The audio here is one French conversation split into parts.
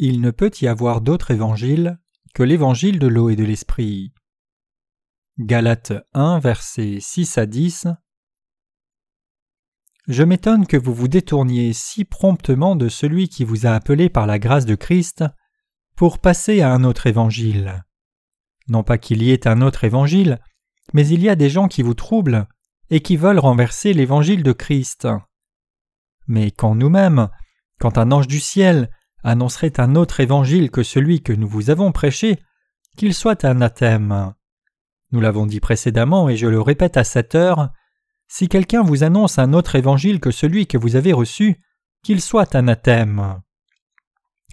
Il ne peut y avoir d'autre évangile que l'évangile de l'eau et de l'esprit. Galates 1, versets 6 à 10 Je m'étonne que vous vous détourniez si promptement de celui qui vous a appelé par la grâce de Christ pour passer à un autre évangile. Non pas qu'il y ait un autre évangile, mais il y a des gens qui vous troublent et qui veulent renverser l'évangile de Christ. Mais quand nous-mêmes, quand un ange du ciel annoncerait un autre évangile que celui que nous vous avons prêché, qu'il soit anathème. Nous l'avons dit précédemment et je le répète à cette heure, si quelqu'un vous annonce un autre évangile que celui que vous avez reçu, qu'il soit anathème.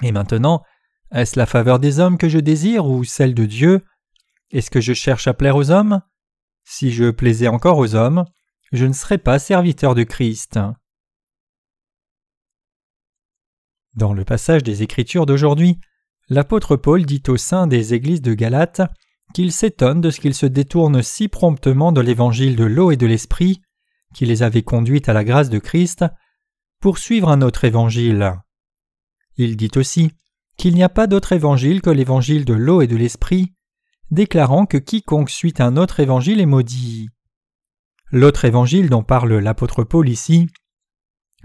Et maintenant, est-ce la faveur des hommes que je désire ou celle de Dieu? Est-ce que je cherche à plaire aux hommes? Si je plaisais encore aux hommes, je ne serais pas serviteur de Christ. Dans le passage des Écritures d'aujourd'hui, l'apôtre Paul dit au sein des églises de Galate qu'il s'étonne de ce qu'ils se détournent si promptement de l'évangile de l'eau et de l'esprit, qui les avait conduites à la grâce de Christ, pour suivre un autre évangile. Il dit aussi qu'il n'y a pas d'autre évangile que l'évangile de l'eau et de l'esprit, déclarant que quiconque suit un autre évangile est maudit. L'autre évangile dont parle l'apôtre Paul ici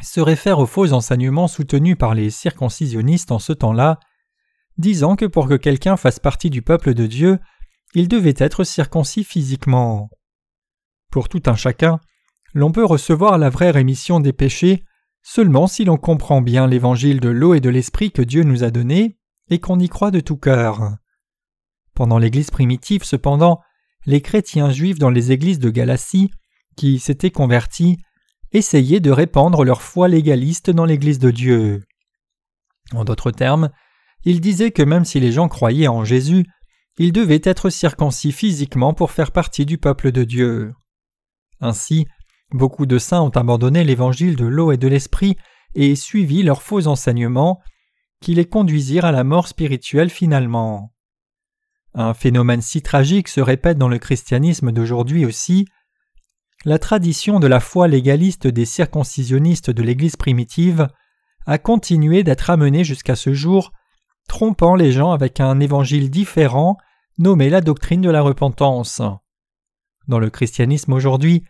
se réfère aux faux enseignements soutenus par les circoncisionnistes en ce temps-là, disant que pour que quelqu'un fasse partie du peuple de Dieu, il devait être circoncis physiquement. Pour tout un chacun, l'on peut recevoir la vraie rémission des péchés seulement si l'on comprend bien l'évangile de l'eau et de l'esprit que Dieu nous a donné et qu'on y croit de tout cœur. Pendant l'Église primitive, cependant, les chrétiens juifs dans les églises de Galatie, qui s'étaient convertis, essayer de répandre leur foi légaliste dans l'Église de Dieu. En d'autres termes, ils disaient que même si les gens croyaient en Jésus, ils devaient être circoncis physiquement pour faire partie du peuple de Dieu. Ainsi, beaucoup de saints ont abandonné l'évangile de l'eau et de l'esprit et suivi leurs faux enseignements, qui les conduisirent à la mort spirituelle finalement. Un phénomène si tragique se répète dans le christianisme d'aujourd'hui aussi, la tradition de la foi légaliste des circoncisionnistes de l'Église primitive a continué d'être amenée jusqu'à ce jour, trompant les gens avec un évangile différent nommé la doctrine de la repentance. Dans le christianisme aujourd'hui,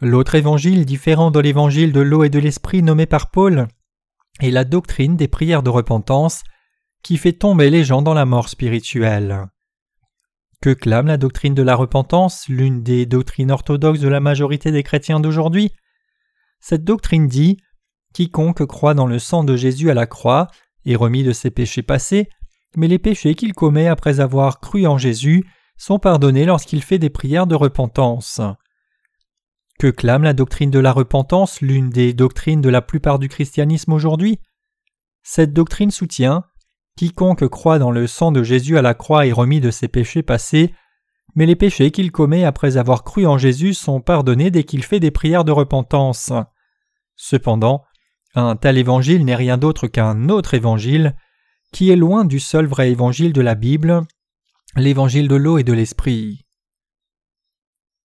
l'autre évangile différent de l'évangile de l'eau et de l'esprit nommé par Paul est la doctrine des prières de repentance qui fait tomber les gens dans la mort spirituelle. Que clame la doctrine de la repentance, l'une des doctrines orthodoxes de la majorité des chrétiens d'aujourd'hui? Cette doctrine dit Quiconque croit dans le sang de Jésus à la croix est remis de ses péchés passés, mais les péchés qu'il commet après avoir cru en Jésus sont pardonnés lorsqu'il fait des prières de repentance. Que clame la doctrine de la repentance, l'une des doctrines de la plupart du christianisme aujourd'hui? Cette doctrine soutient Quiconque croit dans le sang de Jésus à la croix est remis de ses péchés passés, mais les péchés qu'il commet après avoir cru en Jésus sont pardonnés dès qu'il fait des prières de repentance. Cependant, un tel évangile n'est rien d'autre qu'un autre évangile, qui est loin du seul vrai évangile de la Bible, l'évangile de l'eau et de l'esprit.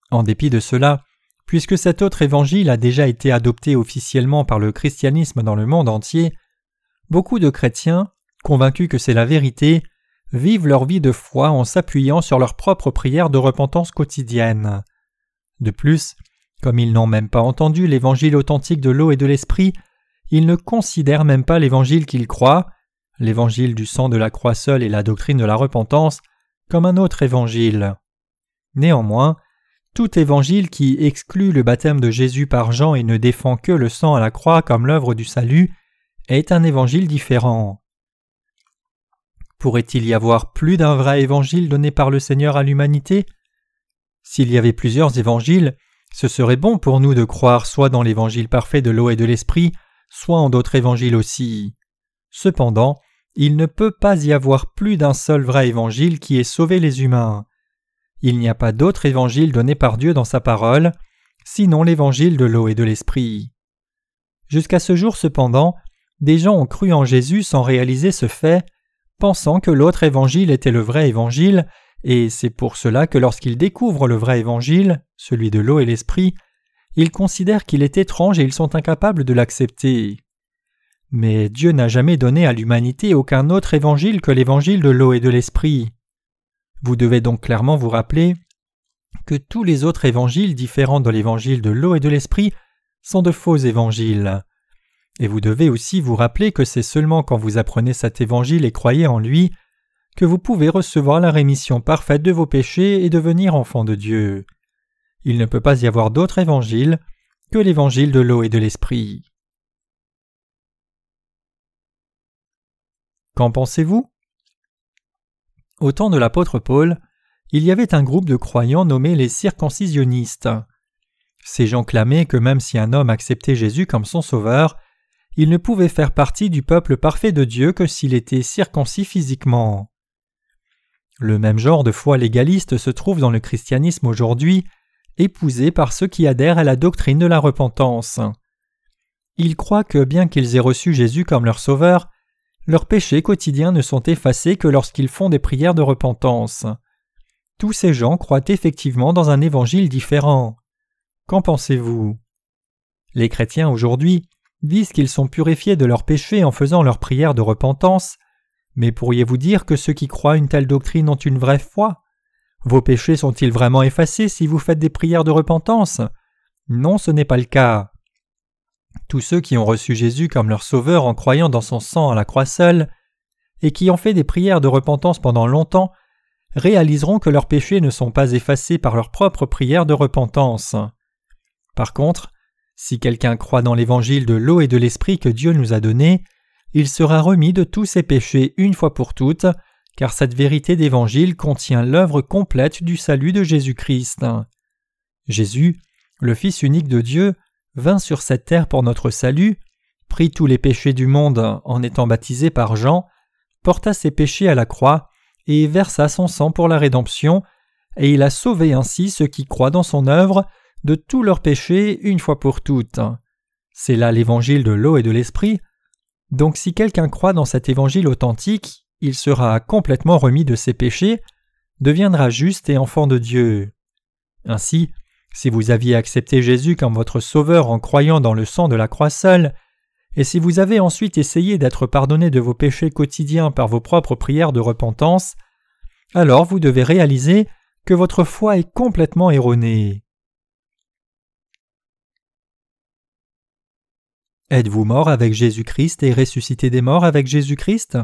En dépit de cela, puisque cet autre évangile a déjà été adopté officiellement par le christianisme dans le monde entier, beaucoup de chrétiens, convaincus que c'est la vérité, vivent leur vie de foi en s'appuyant sur leurs propres prières de repentance quotidienne. De plus, comme ils n'ont même pas entendu l'évangile authentique de l'eau et de l'esprit, ils ne considèrent même pas l'évangile qu'ils croient, l'évangile du sang de la croix seule et la doctrine de la repentance, comme un autre évangile. Néanmoins, tout évangile qui exclut le baptême de Jésus par Jean et ne défend que le sang à la croix comme l'œuvre du salut est un évangile différent. Pourrait-il y avoir plus d'un vrai évangile donné par le Seigneur à l'humanité? S'il y avait plusieurs évangiles, ce serait bon pour nous de croire soit dans l'évangile parfait de l'eau et de l'esprit, soit en d'autres évangiles aussi. Cependant, il ne peut pas y avoir plus d'un seul vrai évangile qui ait sauvé les humains. Il n'y a pas d'autre évangile donné par Dieu dans sa parole, sinon l'évangile de l'eau et de l'esprit. Jusqu'à ce jour cependant, des gens ont cru en Jésus sans réaliser ce fait, pensant que l'autre évangile était le vrai évangile, et c'est pour cela que lorsqu'ils découvrent le vrai évangile, celui de l'eau et l'esprit, ils considèrent qu'il est étrange et ils sont incapables de l'accepter. Mais Dieu n'a jamais donné à l'humanité aucun autre évangile que l'évangile de l'eau et de l'esprit. Vous devez donc clairement vous rappeler que tous les autres évangiles différents de l'évangile de l'eau et de l'esprit sont de faux évangiles. Et vous devez aussi vous rappeler que c'est seulement quand vous apprenez cet évangile et croyez en lui que vous pouvez recevoir la rémission parfaite de vos péchés et devenir enfant de Dieu. Il ne peut pas y avoir d'autre évangile que l'évangile de l'eau et de l'esprit. Qu'en pensez-vous? Au temps de l'apôtre Paul, il y avait un groupe de croyants nommés les circoncisionnistes. Ces gens clamaient que même si un homme acceptait Jésus comme son sauveur, il ne pouvait faire partie du peuple parfait de Dieu que s'il était circoncis physiquement. Le même genre de foi légaliste se trouve dans le christianisme aujourd'hui, épousé par ceux qui adhèrent à la doctrine de la repentance. Ils croient que bien qu'ils aient reçu Jésus comme leur sauveur, leurs péchés quotidiens ne sont effacés que lorsqu'ils font des prières de repentance. Tous ces gens croient effectivement dans un évangile différent. Qu'en pensez-vous? Les chrétiens aujourd'hui disent qu'ils sont purifiés de leurs péchés en faisant leurs prières de repentance, mais pourriez-vous dire que ceux qui croient une telle doctrine ont une vraie foi? Vos péchés sont-ils vraiment effacés si vous faites des prières de repentance? Non, ce n'est pas le cas. Tous ceux qui ont reçu Jésus comme leur sauveur en croyant dans son sang à la croix seule, et qui ont fait des prières de repentance pendant longtemps, réaliseront que leurs péchés ne sont pas effacés par leur propre prière de repentance. Par contre, si quelqu'un croit dans l'évangile de l'eau et de l'esprit que Dieu nous a donné, il sera remis de tous ses péchés une fois pour toutes, car cette vérité d'évangile contient l'œuvre complète du salut de Jésus-Christ. Jésus, le Fils unique de Dieu, vint sur cette terre pour notre salut, prit tous les péchés du monde en étant baptisé par Jean, porta ses péchés à la croix, et versa son sang pour la rédemption, et il a sauvé ainsi ceux qui croient dans son œuvre de tous leurs péchés une fois pour toutes. C'est là l'évangile de l'eau et de l'esprit. Donc si quelqu'un croit dans cet évangile authentique, il sera complètement remis de ses péchés, deviendra juste et enfant de Dieu. Ainsi, si vous aviez accepté Jésus comme votre sauveur en croyant dans le sang de la croix seule, et si vous avez ensuite essayé d'être pardonné de vos péchés quotidiens par vos propres prières de repentance, alors vous devez réaliser que votre foi est complètement erronée. Êtes-vous mort avec Jésus-Christ et ressuscité des morts avec Jésus-Christ?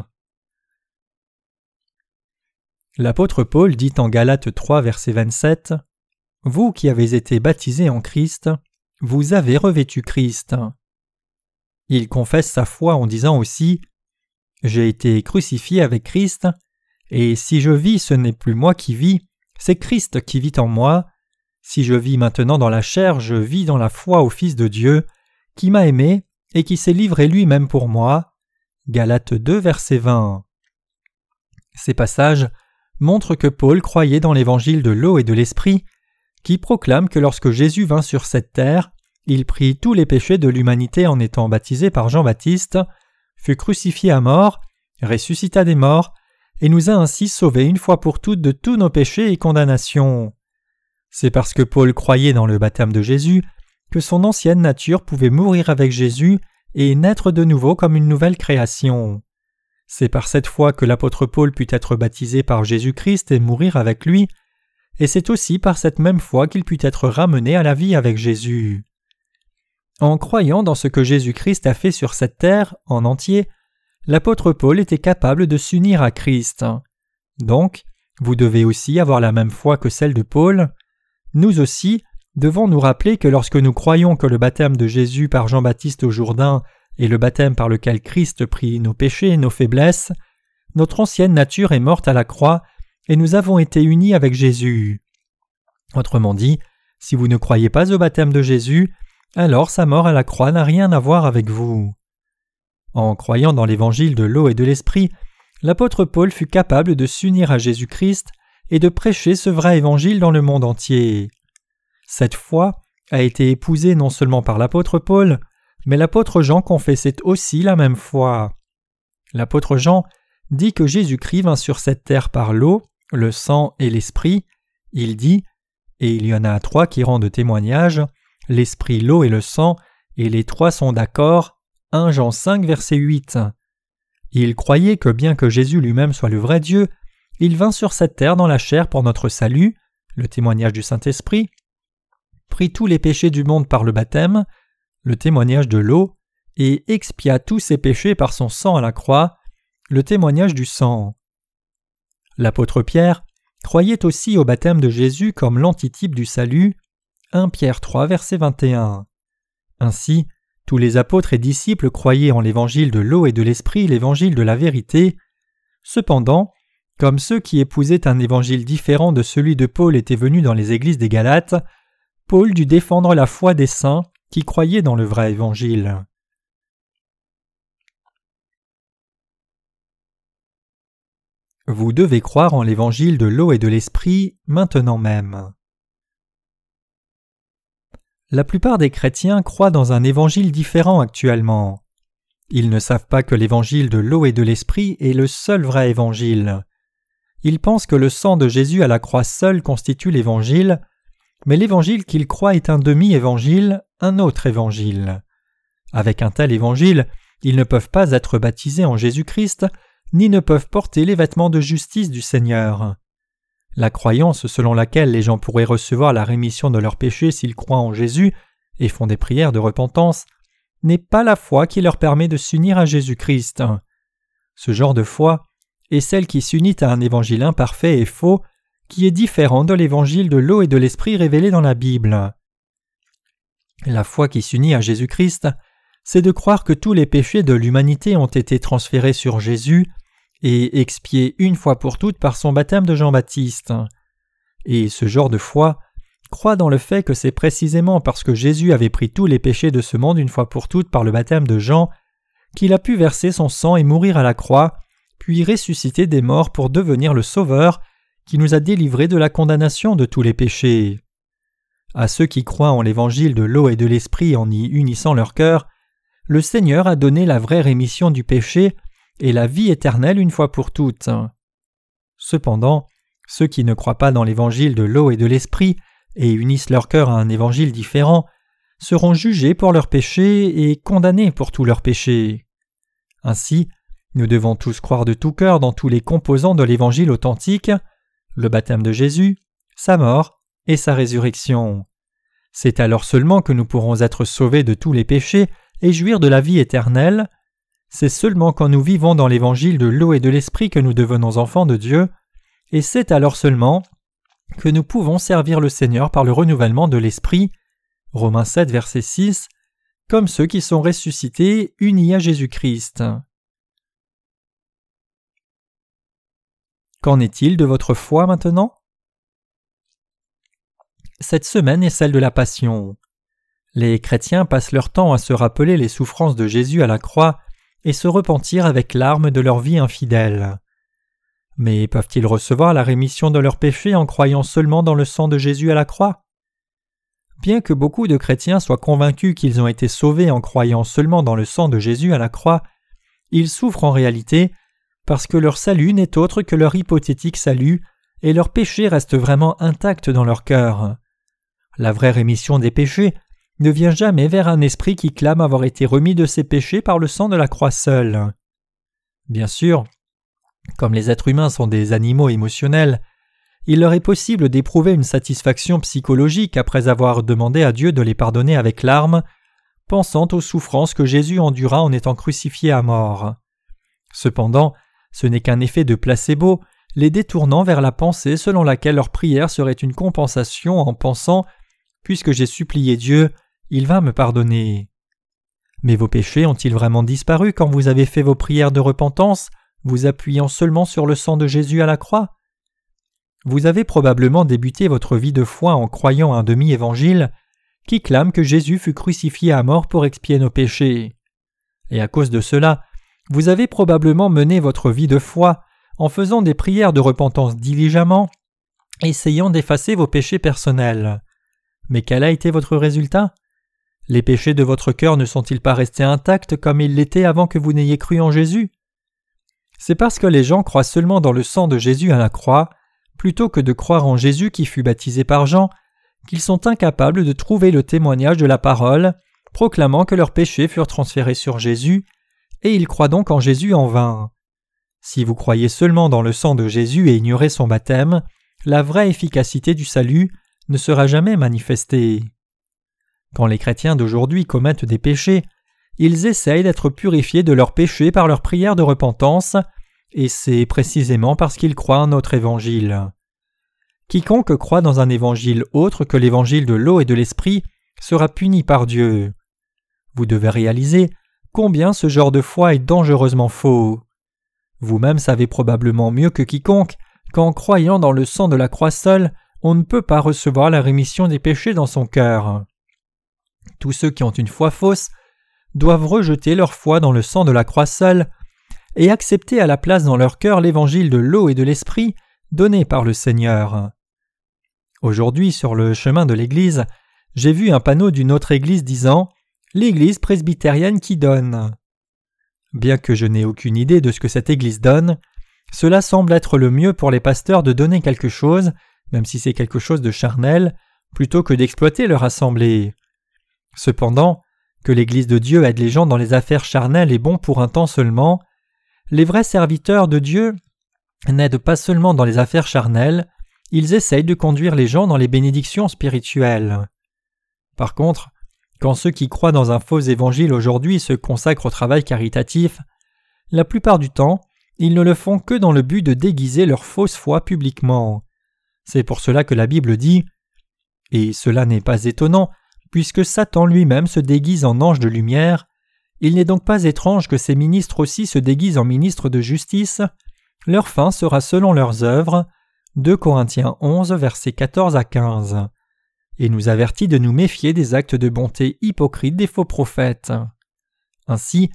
L'apôtre Paul dit en Galates 3 verset 27 Vous qui avez été baptisés en Christ, vous avez revêtu Christ. Il confesse sa foi en disant aussi J'ai été crucifié avec Christ, et si je vis, ce n'est plus moi qui vis, c'est Christ qui vit en moi. Si je vis maintenant dans la chair, je vis dans la foi au Fils de Dieu, qui m'a aimé et qui s'est livré lui-même pour moi. Galates 2, verset 20. Ces passages montrent que Paul croyait dans l'évangile de l'eau et de l'esprit, qui proclame que lorsque Jésus vint sur cette terre, il prit tous les péchés de l'humanité en étant baptisé par Jean-Baptiste, fut crucifié à mort, ressuscita des morts, et nous a ainsi sauvés une fois pour toutes de tous nos péchés et condamnations. C'est parce que Paul croyait dans le baptême de Jésus son ancienne nature pouvait mourir avec Jésus et naître de nouveau comme une nouvelle création. C'est par cette foi que l'apôtre Paul put être baptisé par Jésus-Christ et mourir avec lui, et c'est aussi par cette même foi qu'il put être ramené à la vie avec Jésus. En croyant dans ce que Jésus-Christ a fait sur cette terre en entier, l'apôtre Paul était capable de s'unir à Christ. Donc, vous devez aussi avoir la même foi que celle de Paul. Nous aussi devons nous rappeler que lorsque nous croyons que le baptême de Jésus par Jean-Baptiste au Jourdain est le baptême par lequel Christ prit nos péchés et nos faiblesses, notre ancienne nature est morte à la croix et nous avons été unis avec Jésus. Autrement dit, si vous ne croyez pas au baptême de Jésus, alors sa mort à la croix n'a rien à voir avec vous. En croyant dans l'évangile de l'eau et de l'esprit, l'apôtre Paul fut capable de s'unir à Jésus-Christ et de prêcher ce vrai évangile dans le monde entier. Cette foi a été épousée non seulement par l'apôtre Paul, mais l'apôtre Jean confessait aussi la même foi. L'apôtre Jean dit que Jésus-Christ vint sur cette terre par l'eau, le sang et l'esprit. Il dit, et il y en a trois qui rendent témoignage, l'esprit, l'eau et le sang, et les trois sont d'accord. 1 Jean 5 verset 8. Il croyait que bien que Jésus lui-même soit le vrai Dieu, il vint sur cette terre dans la chair pour notre salut, le témoignage du Saint-Esprit, prit tous les péchés du monde par le baptême, le témoignage de l'eau, et expia tous ses péchés par son sang à la croix, le témoignage du sang. L'apôtre Pierre croyait aussi au baptême de Jésus comme l'antitype du salut, 1 Pierre 3 verset 21. Ainsi, tous les apôtres et disciples croyaient en l'évangile de l'eau et de l'esprit, l'évangile de la vérité. Cependant, comme ceux qui épousaient un évangile différent de celui de Paul étaient venus dans les églises des Galates, Paul dut défendre la foi des saints qui croyaient dans le vrai évangile. Vous devez croire en l'évangile de l'eau et de l'esprit maintenant même. La plupart des chrétiens croient dans un évangile différent actuellement. Ils ne savent pas que l'évangile de l'eau et de l'esprit est le seul vrai évangile. Ils pensent que le sang de Jésus à la croix seul constitue l'évangile, mais l'évangile qu'ils croient est un demi-évangile, un autre évangile. Avec un tel évangile, ils ne peuvent pas être baptisés en Jésus-Christ, ni ne peuvent porter les vêtements de justice du Seigneur. La croyance selon laquelle les gens pourraient recevoir la rémission de leurs péchés s'ils croient en Jésus et font des prières de repentance n'est pas la foi qui leur permet de s'unir à Jésus-Christ. Ce genre de foi et celle qui s'unit à un évangile imparfait et faux, qui est différent de l'évangile de l'eau et de l'esprit révélé dans la Bible. La foi qui s'unit à Jésus-Christ, c'est de croire que tous les péchés de l'humanité ont été transférés sur Jésus et expiés une fois pour toutes par son baptême de Jean-Baptiste. Et ce genre de foi croit dans le fait que c'est précisément parce que Jésus avait pris tous les péchés de ce monde une fois pour toutes par le baptême de Jean qu'il a pu verser son sang et mourir à la croix puis ressusciter des morts pour devenir le Sauveur qui nous a délivrés de la condamnation de tous les péchés. À ceux qui croient en l'évangile de l'eau et de l'esprit en y unissant leur cœur, le Seigneur a donné la vraie rémission du péché et la vie éternelle une fois pour toutes. Cependant, ceux qui ne croient pas dans l'évangile de l'eau et de l'esprit et unissent leur cœur à un évangile différent seront jugés pour leurs péchés et condamnés pour tous leurs péchés. Ainsi, nous devons tous croire de tout cœur dans tous les composants de l'Évangile authentique, le baptême de Jésus, sa mort et sa résurrection. C'est alors seulement que nous pourrons être sauvés de tous les péchés et jouir de la vie éternelle. C'est seulement quand nous vivons dans l'évangile de l'eau et de l'esprit que nous devenons enfants de Dieu, et c'est alors seulement que nous pouvons servir le Seigneur par le renouvellement de l'esprit. Romains 7, verset 6, comme ceux qui sont ressuscités unis à Jésus-Christ. Qu'en est-il de votre foi maintenant? Cette semaine est celle de la Passion. Les chrétiens passent leur temps à se rappeler les souffrances de Jésus à la croix et se repentir avec larmes de leur vie infidèle. Mais peuvent-ils recevoir la rémission de leurs péchés en croyant seulement dans le sang de Jésus à la croix? Bien que beaucoup de chrétiens soient convaincus qu'ils ont été sauvés en croyant seulement dans le sang de Jésus à la croix, ils souffrent en réalité parce que leur salut n'est autre que leur hypothétique salut, et leur péché reste vraiment intact dans leur cœur. La vraie rémission des péchés ne vient jamais vers un esprit qui clame avoir été remis de ses péchés par le sang de la croix seule. Bien sûr, comme les êtres humains sont des animaux émotionnels, il leur est possible d'éprouver une satisfaction psychologique après avoir demandé à Dieu de les pardonner avec larmes, pensant aux souffrances que Jésus endura en étant crucifié à mort. Cependant, ce n'est qu'un effet de placebo, les détournant vers la pensée selon laquelle leur prière serait une compensation en pensant Puisque j'ai supplié Dieu, il va me pardonner. Mais vos péchés ont-ils vraiment disparu quand vous avez fait vos prières de repentance, vous appuyant seulement sur le sang de Jésus à la croix? Vous avez probablement débuté votre vie de foi en croyant un demi-évangile qui clame que Jésus fut crucifié à mort pour expier nos péchés. Et à cause de cela, vous avez probablement mené votre vie de foi en faisant des prières de repentance diligemment, essayant d'effacer vos péchés personnels. Mais quel a été votre résultat? Les péchés de votre cœur ne sont-ils pas restés intacts comme ils l'étaient avant que vous n'ayez cru en Jésus? C'est parce que les gens croient seulement dans le sang de Jésus à la croix, plutôt que de croire en Jésus qui fut baptisé par Jean, qu'ils sont incapables de trouver le témoignage de la parole proclamant que leurs péchés furent transférés sur Jésus, et ils croient donc en Jésus en vain. Si vous croyez seulement dans le sang de Jésus et ignorez son baptême, la vraie efficacité du salut ne sera jamais manifestée. Quand les chrétiens d'aujourd'hui commettent des péchés, ils essayent d'être purifiés de leurs péchés par leur prière de repentance, et c'est précisément parce qu'ils croient en notre évangile. Quiconque croit dans un évangile autre que l'évangile de l'eau et de l'esprit sera puni par Dieu. Vous devez réaliser combien ce genre de foi est dangereusement faux. Vous-même savez probablement mieux que quiconque qu'en croyant dans le sang de la croix seule, on ne peut pas recevoir la rémission des péchés dans son cœur. Tous ceux qui ont une foi fausse doivent rejeter leur foi dans le sang de la croix seule et accepter à la place dans leur cœur l'évangile de l'eau et de l'esprit donné par le Seigneur. Aujourd'hui, sur le chemin de l'Église, j'ai vu un panneau d'une autre Église disant L'Église presbytérienne qui donne. Bien que je n'ai aucune idée de ce que cette Église donne, cela semble être le mieux pour les pasteurs de donner quelque chose, même si c'est quelque chose de charnel, plutôt que d'exploiter leur assemblée. Cependant, que l'Église de Dieu aide les gens dans les affaires charnelles est bon pour un temps seulement. Les vrais serviteurs de Dieu n'aident pas seulement dans les affaires charnelles, ils essayent de conduire les gens dans les bénédictions spirituelles. Par contre, quand ceux qui croient dans un faux évangile aujourd'hui se consacrent au travail caritatif, la plupart du temps, ils ne le font que dans le but de déguiser leur fausse foi publiquement. C'est pour cela que la Bible dit Et cela n'est pas étonnant, puisque Satan lui-même se déguise en ange de lumière, il n'est donc pas étrange que ces ministres aussi se déguisent en ministres de justice, leur fin sera selon leurs œuvres, 2 Corinthiens 11, versets 14 à 15, et nous avertit de nous méfier des actes de bonté hypocrites des faux prophètes. Ainsi,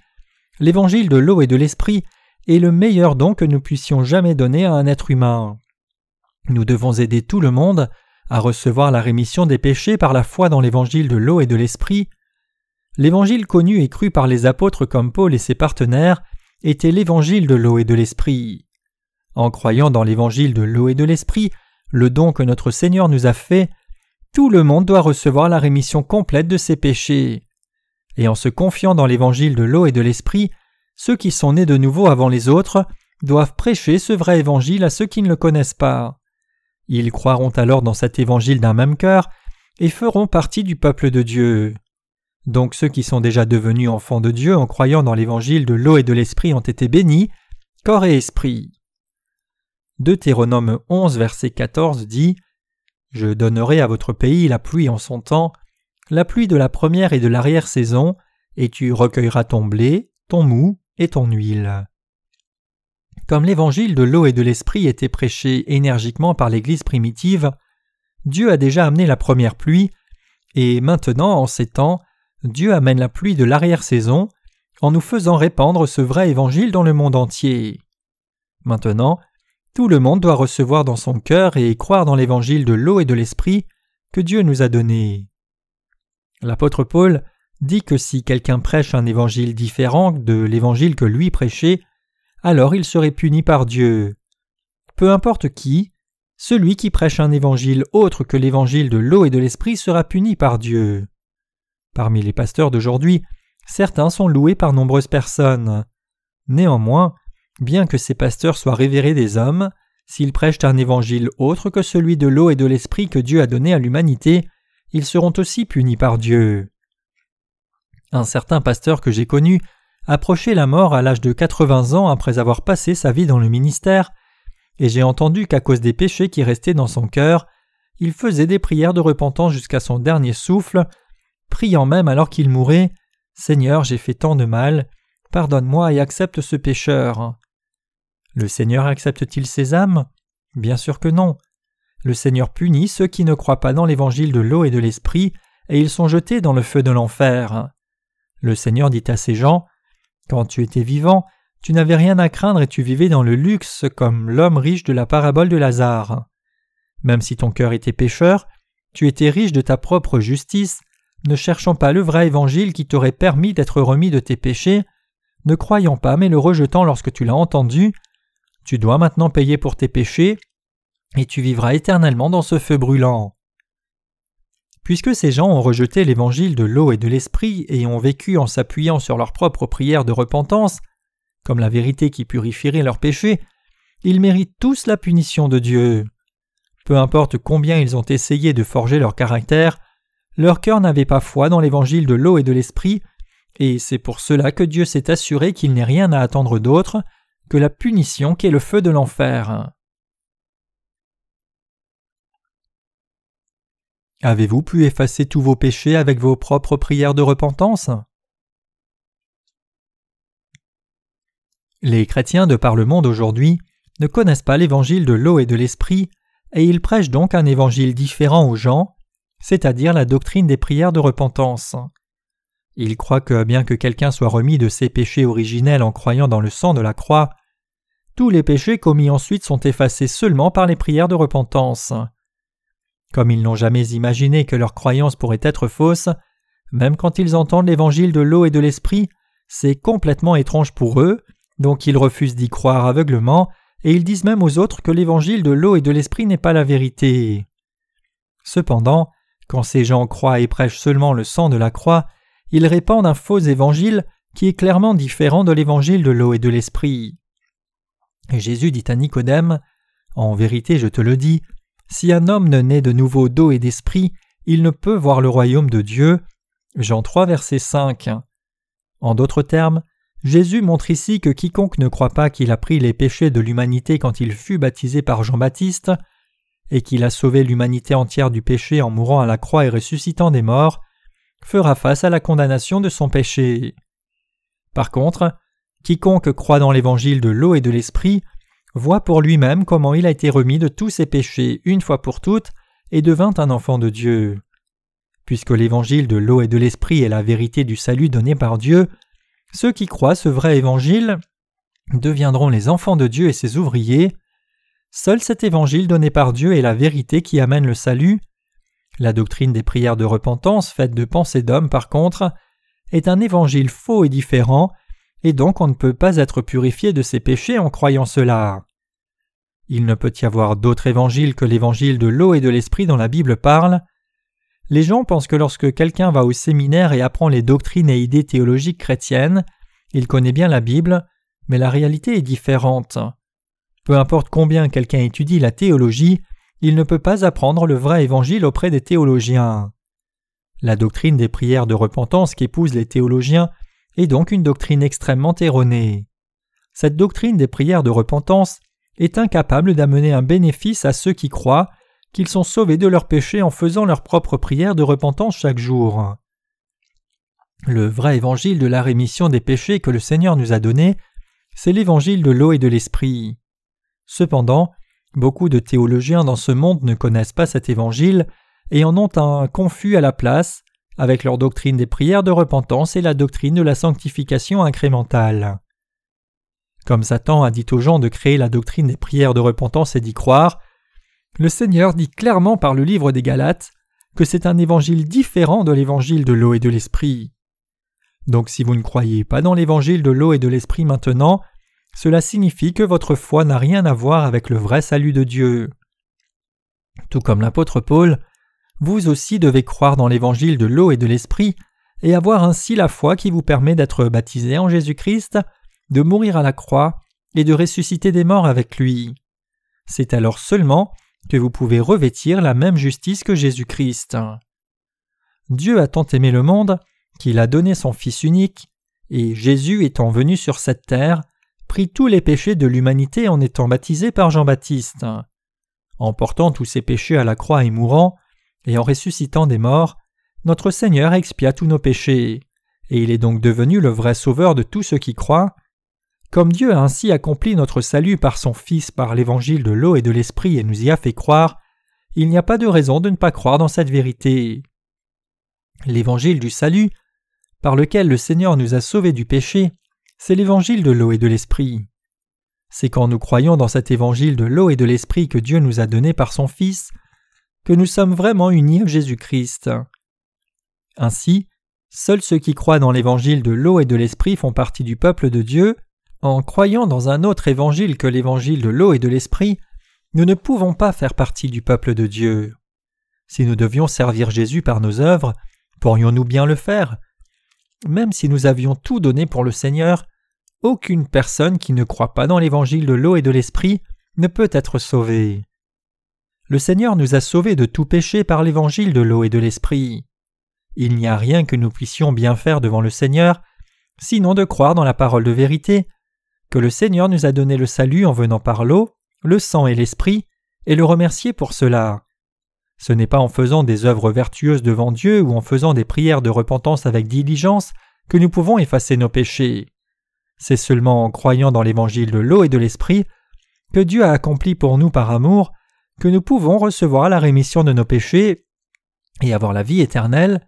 l'évangile de l'eau et de l'esprit est le meilleur don que nous puissions jamais donner à un être humain. Nous devons aider tout le monde à recevoir la rémission des péchés par la foi dans l'évangile de l'eau et de l'esprit. L'évangile connu et cru par les apôtres comme Paul et ses partenaires était l'évangile de l'eau et de l'esprit. En croyant dans l'évangile de l'eau et de l'esprit, le don que notre Seigneur nous a fait, tout le monde doit recevoir la rémission complète de ses péchés. Et en se confiant dans l'évangile de l'eau et de l'esprit, ceux qui sont nés de nouveau avant les autres doivent prêcher ce vrai évangile à ceux qui ne le connaissent pas. Ils croiront alors dans cet évangile d'un même cœur et feront partie du peuple de Dieu. Donc ceux qui sont déjà devenus enfants de Dieu en croyant dans l'évangile de l'eau et de l'esprit ont été bénis, corps et esprit. Deutéronome 11, verset 14 dit Je donnerai à votre pays la pluie en son temps, la pluie de la première et de l'arrière-saison, et tu recueilleras ton blé, ton mou et ton huile. Comme l'évangile de l'eau et de l'esprit était prêché énergiquement par l'Église primitive, Dieu a déjà amené la première pluie, et maintenant, en ces temps, Dieu amène la pluie de l'arrière-saison en nous faisant répandre ce vrai évangile dans le monde entier. Maintenant, tout le monde doit recevoir dans son cœur et croire dans l'évangile de l'eau et de l'esprit que Dieu nous a donné. L'apôtre Paul dit que si quelqu'un prêche un évangile différent de l'évangile que lui prêchait, alors il serait puni par Dieu. Peu importe qui, celui qui prêche un évangile autre que l'évangile de l'eau et de l'esprit sera puni par Dieu. Parmi les pasteurs d'aujourd'hui, certains sont loués par nombreuses personnes. Néanmoins, Bien que ces pasteurs soient révérés des hommes, s'ils prêchent un évangile autre que celui de l'eau et de l'esprit que Dieu a donné à l'humanité, ils seront aussi punis par Dieu. Un certain pasteur que j'ai connu approchait la mort à l'âge de 80 ans après avoir passé sa vie dans le ministère, et j'ai entendu qu'à cause des péchés qui restaient dans son cœur, il faisait des prières de repentance jusqu'à son dernier souffle, priant même alors qu'il mourait Seigneur, j'ai fait tant de mal, pardonne-moi et accepte ce pécheur. Le Seigneur accepte-t-il ces âmes? Bien sûr que non. Le Seigneur punit ceux qui ne croient pas dans l'évangile de l'eau et de l'esprit, et ils sont jetés dans le feu de l'enfer. Le Seigneur dit à ces gens Quand tu étais vivant, tu n'avais rien à craindre et tu vivais dans le luxe comme l'homme riche de la parabole de Lazare. Même si ton cœur était pécheur, tu étais riche de ta propre justice, ne cherchant pas le vrai évangile qui t'aurait permis d'être remis de tes péchés, ne croyant pas mais le rejetant lorsque tu l'as entendu, tu dois maintenant payer pour tes péchés, et tu vivras éternellement dans ce feu brûlant. Puisque ces gens ont rejeté l'évangile de l'eau et de l'esprit et ont vécu en s'appuyant sur leur propre prière de repentance, comme la vérité qui purifierait leurs péchés, ils méritent tous la punition de Dieu. Peu importe combien ils ont essayé de forger leur caractère, leur cœur n'avait pas foi dans l'évangile de l'eau et de l'esprit, et c'est pour cela que Dieu s'est assuré qu'il n'est rien à attendre d'autre que la punition qu'est le feu de l'enfer. Avez-vous pu effacer tous vos péchés avec vos propres prières de repentance? Les chrétiens de par le monde aujourd'hui ne connaissent pas l'évangile de l'eau et de l'esprit, et ils prêchent donc un évangile différent aux gens, c'est-à-dire la doctrine des prières de repentance. Ils croient que bien que quelqu'un soit remis de ses péchés originels en croyant dans le sang de la croix, tous les péchés commis ensuite sont effacés seulement par les prières de repentance. Comme ils n'ont jamais imaginé que leur croyance pourrait être fausse, même quand ils entendent l'évangile de l'eau et de l'esprit, c'est complètement étrange pour eux, donc ils refusent d'y croire aveuglement, et ils disent même aux autres que l'évangile de l'eau et de l'esprit n'est pas la vérité. Cependant, quand ces gens croient et prêchent seulement le sang de la croix, ils répandent un faux évangile qui est clairement différent de l'évangile de l'eau et de l'esprit. Jésus dit à Nicodème En vérité, je te le dis, si un homme ne naît de nouveau d'eau et d'esprit, il ne peut voir le royaume de Dieu. Jean 3, verset 5. En d'autres termes, Jésus montre ici que quiconque ne croit pas qu'il a pris les péchés de l'humanité quand il fut baptisé par Jean-Baptiste, et qu'il a sauvé l'humanité entière du péché en mourant à la croix et ressuscitant des morts, fera face à la condamnation de son péché. Par contre, quiconque croit dans l'évangile de l'eau et de l'esprit voit pour lui-même comment il a été remis de tous ses péchés une fois pour toutes et devint un enfant de Dieu. Puisque l'évangile de l'eau et de l'esprit est la vérité du salut donné par Dieu, ceux qui croient ce vrai évangile deviendront les enfants de Dieu et ses ouvriers. Seul cet évangile donné par Dieu est la vérité qui amène le salut. La doctrine des prières de repentance faite de pensées d'hommes, par contre, est un évangile faux et différent et donc on ne peut pas être purifié de ses péchés en croyant cela. Il ne peut y avoir d'autre évangile que l'évangile de l'eau et de l'esprit dont la Bible parle. Les gens pensent que lorsque quelqu'un va au séminaire et apprend les doctrines et idées théologiques chrétiennes, il connaît bien la Bible, mais la réalité est différente. Peu importe combien quelqu'un étudie la théologie, il ne peut pas apprendre le vrai évangile auprès des théologiens. La doctrine des prières de repentance qu'épousent les théologiens est donc une doctrine extrêmement erronée. Cette doctrine des prières de repentance est incapable d'amener un bénéfice à ceux qui croient qu'ils sont sauvés de leurs péchés en faisant leurs propres prières de repentance chaque jour. Le vrai évangile de la rémission des péchés que le Seigneur nous a donné, c'est l'évangile de l'eau et de l'esprit. Cependant, beaucoup de théologiens dans ce monde ne connaissent pas cet évangile et en ont un confus à la place avec leur doctrine des prières de repentance et la doctrine de la sanctification incrémentale. Comme Satan a dit aux gens de créer la doctrine des prières de repentance et d'y croire, le Seigneur dit clairement par le livre des Galates que c'est un évangile différent de l'évangile de l'eau et de l'esprit. Donc si vous ne croyez pas dans l'évangile de l'eau et de l'esprit maintenant, cela signifie que votre foi n'a rien à voir avec le vrai salut de Dieu. Tout comme l'apôtre Paul, vous aussi devez croire dans l'évangile de l'eau et de l'esprit, et avoir ainsi la foi qui vous permet d'être baptisé en Jésus-Christ, de mourir à la croix et de ressusciter des morts avec lui. C'est alors seulement que vous pouvez revêtir la même justice que Jésus-Christ. Dieu a tant aimé le monde qu'il a donné son Fils unique, et Jésus étant venu sur cette terre, prit tous les péchés de l'humanité en étant baptisé par Jean-Baptiste. En portant tous ses péchés à la croix et mourant, et en ressuscitant des morts, notre Seigneur expia tous nos péchés, et il est donc devenu le vrai sauveur de tous ceux qui croient. Comme Dieu a ainsi accompli notre salut par son Fils par l'évangile de l'eau et de l'esprit et nous y a fait croire, il n'y a pas de raison de ne pas croire dans cette vérité. L'évangile du salut, par lequel le Seigneur nous a sauvés du péché, c'est l'évangile de l'eau et de l'esprit. C'est quand nous croyons dans cet évangile de l'eau et de l'esprit que Dieu nous a donné par son Fils que nous sommes vraiment unis à Jésus-Christ. Ainsi, seuls ceux qui croient dans l'évangile de l'eau et de l'esprit font partie du peuple de Dieu. En croyant dans un autre évangile que l'évangile de l'eau et de l'esprit, nous ne pouvons pas faire partie du peuple de Dieu. Si nous devions servir Jésus par nos œuvres, pourrions-nous bien le faire? Même si nous avions tout donné pour le Seigneur, aucune personne qui ne croit pas dans l'évangile de l'eau et de l'esprit ne peut être sauvée. Le Seigneur nous a sauvés de tout péché par l'évangile de l'eau et de l'esprit. Il n'y a rien que nous puissions bien faire devant le Seigneur, sinon de croire dans la parole de vérité, que le Seigneur nous a donné le salut en venant par l'eau, le sang et l'esprit, et le remercier pour cela. Ce n'est pas en faisant des œuvres vertueuses devant Dieu ou en faisant des prières de repentance avec diligence que nous pouvons effacer nos péchés. C'est seulement en croyant dans l'évangile de l'eau et de l'esprit que Dieu a accompli pour nous par amour que nous pouvons recevoir la rémission de nos péchés et avoir la vie éternelle.